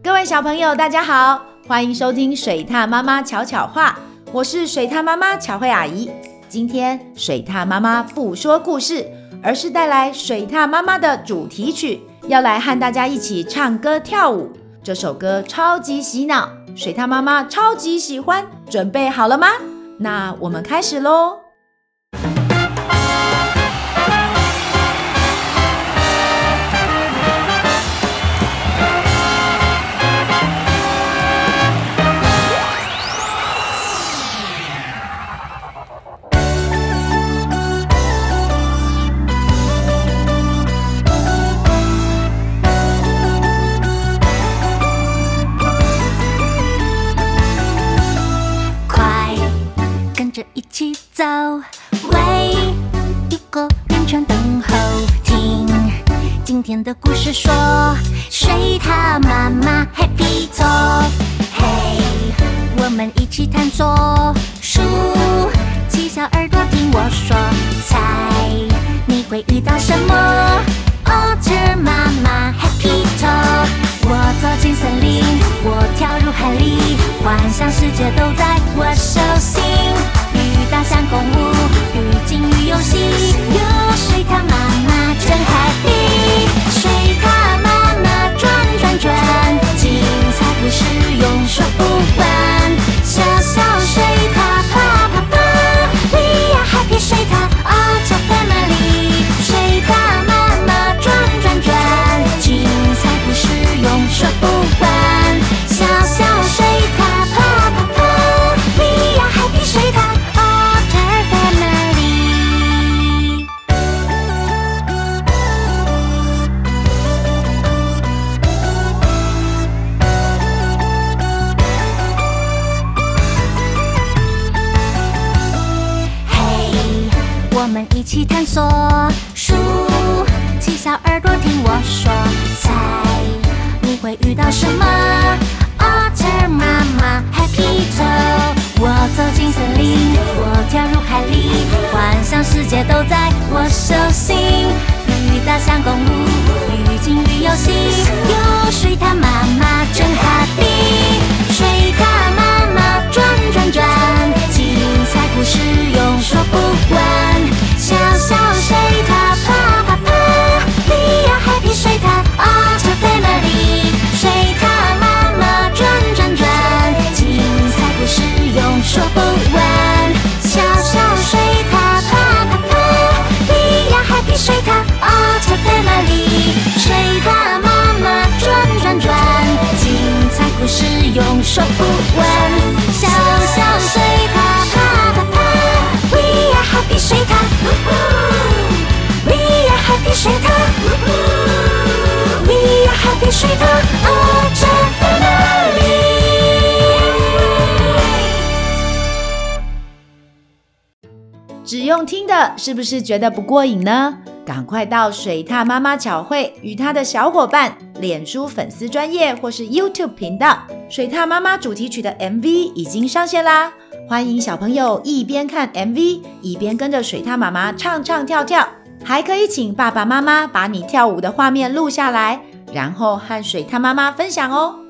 各位小朋友，大家好，欢迎收听水獭妈妈巧巧话，我是水獭妈妈巧慧阿姨。今天水獭妈妈不说故事，而是带来水獭妈妈的主题曲，要来和大家一起唱歌跳舞。这首歌超级洗脑，水獭妈妈超级喜欢，准备好了吗？那我们开始喽。走，围一个圆圈等候听今天的故事说，水獭妈妈 Happy Talk，嘿，我们一起探索，竖起小耳朵听我说，猜你会遇到什么？Otter 妈妈 Happy Talk，我走进森林，我跳入海里，幻想世界都在我手心，心。我们一起探索，竖起小耳朵听我说，猜你会遇到什么？Otter 妈妈 Happy Talk，我走进森林，我跳入海里，幻想世界都在我手心。与大象共舞，与鲸鱼游戏，有水獭妈妈只用听的，是不是觉得不过瘾呢？赶快到水獭妈妈巧慧与她的小伙伴脸书粉丝专页或是 YouTube 频道，水獭妈妈主题曲的 MV 已经上线啦！欢迎小朋友一边看 MV，一边跟着水獭妈妈唱唱跳跳，还可以请爸爸妈妈把你跳舞的画面录下来，然后和水獭妈妈分享哦。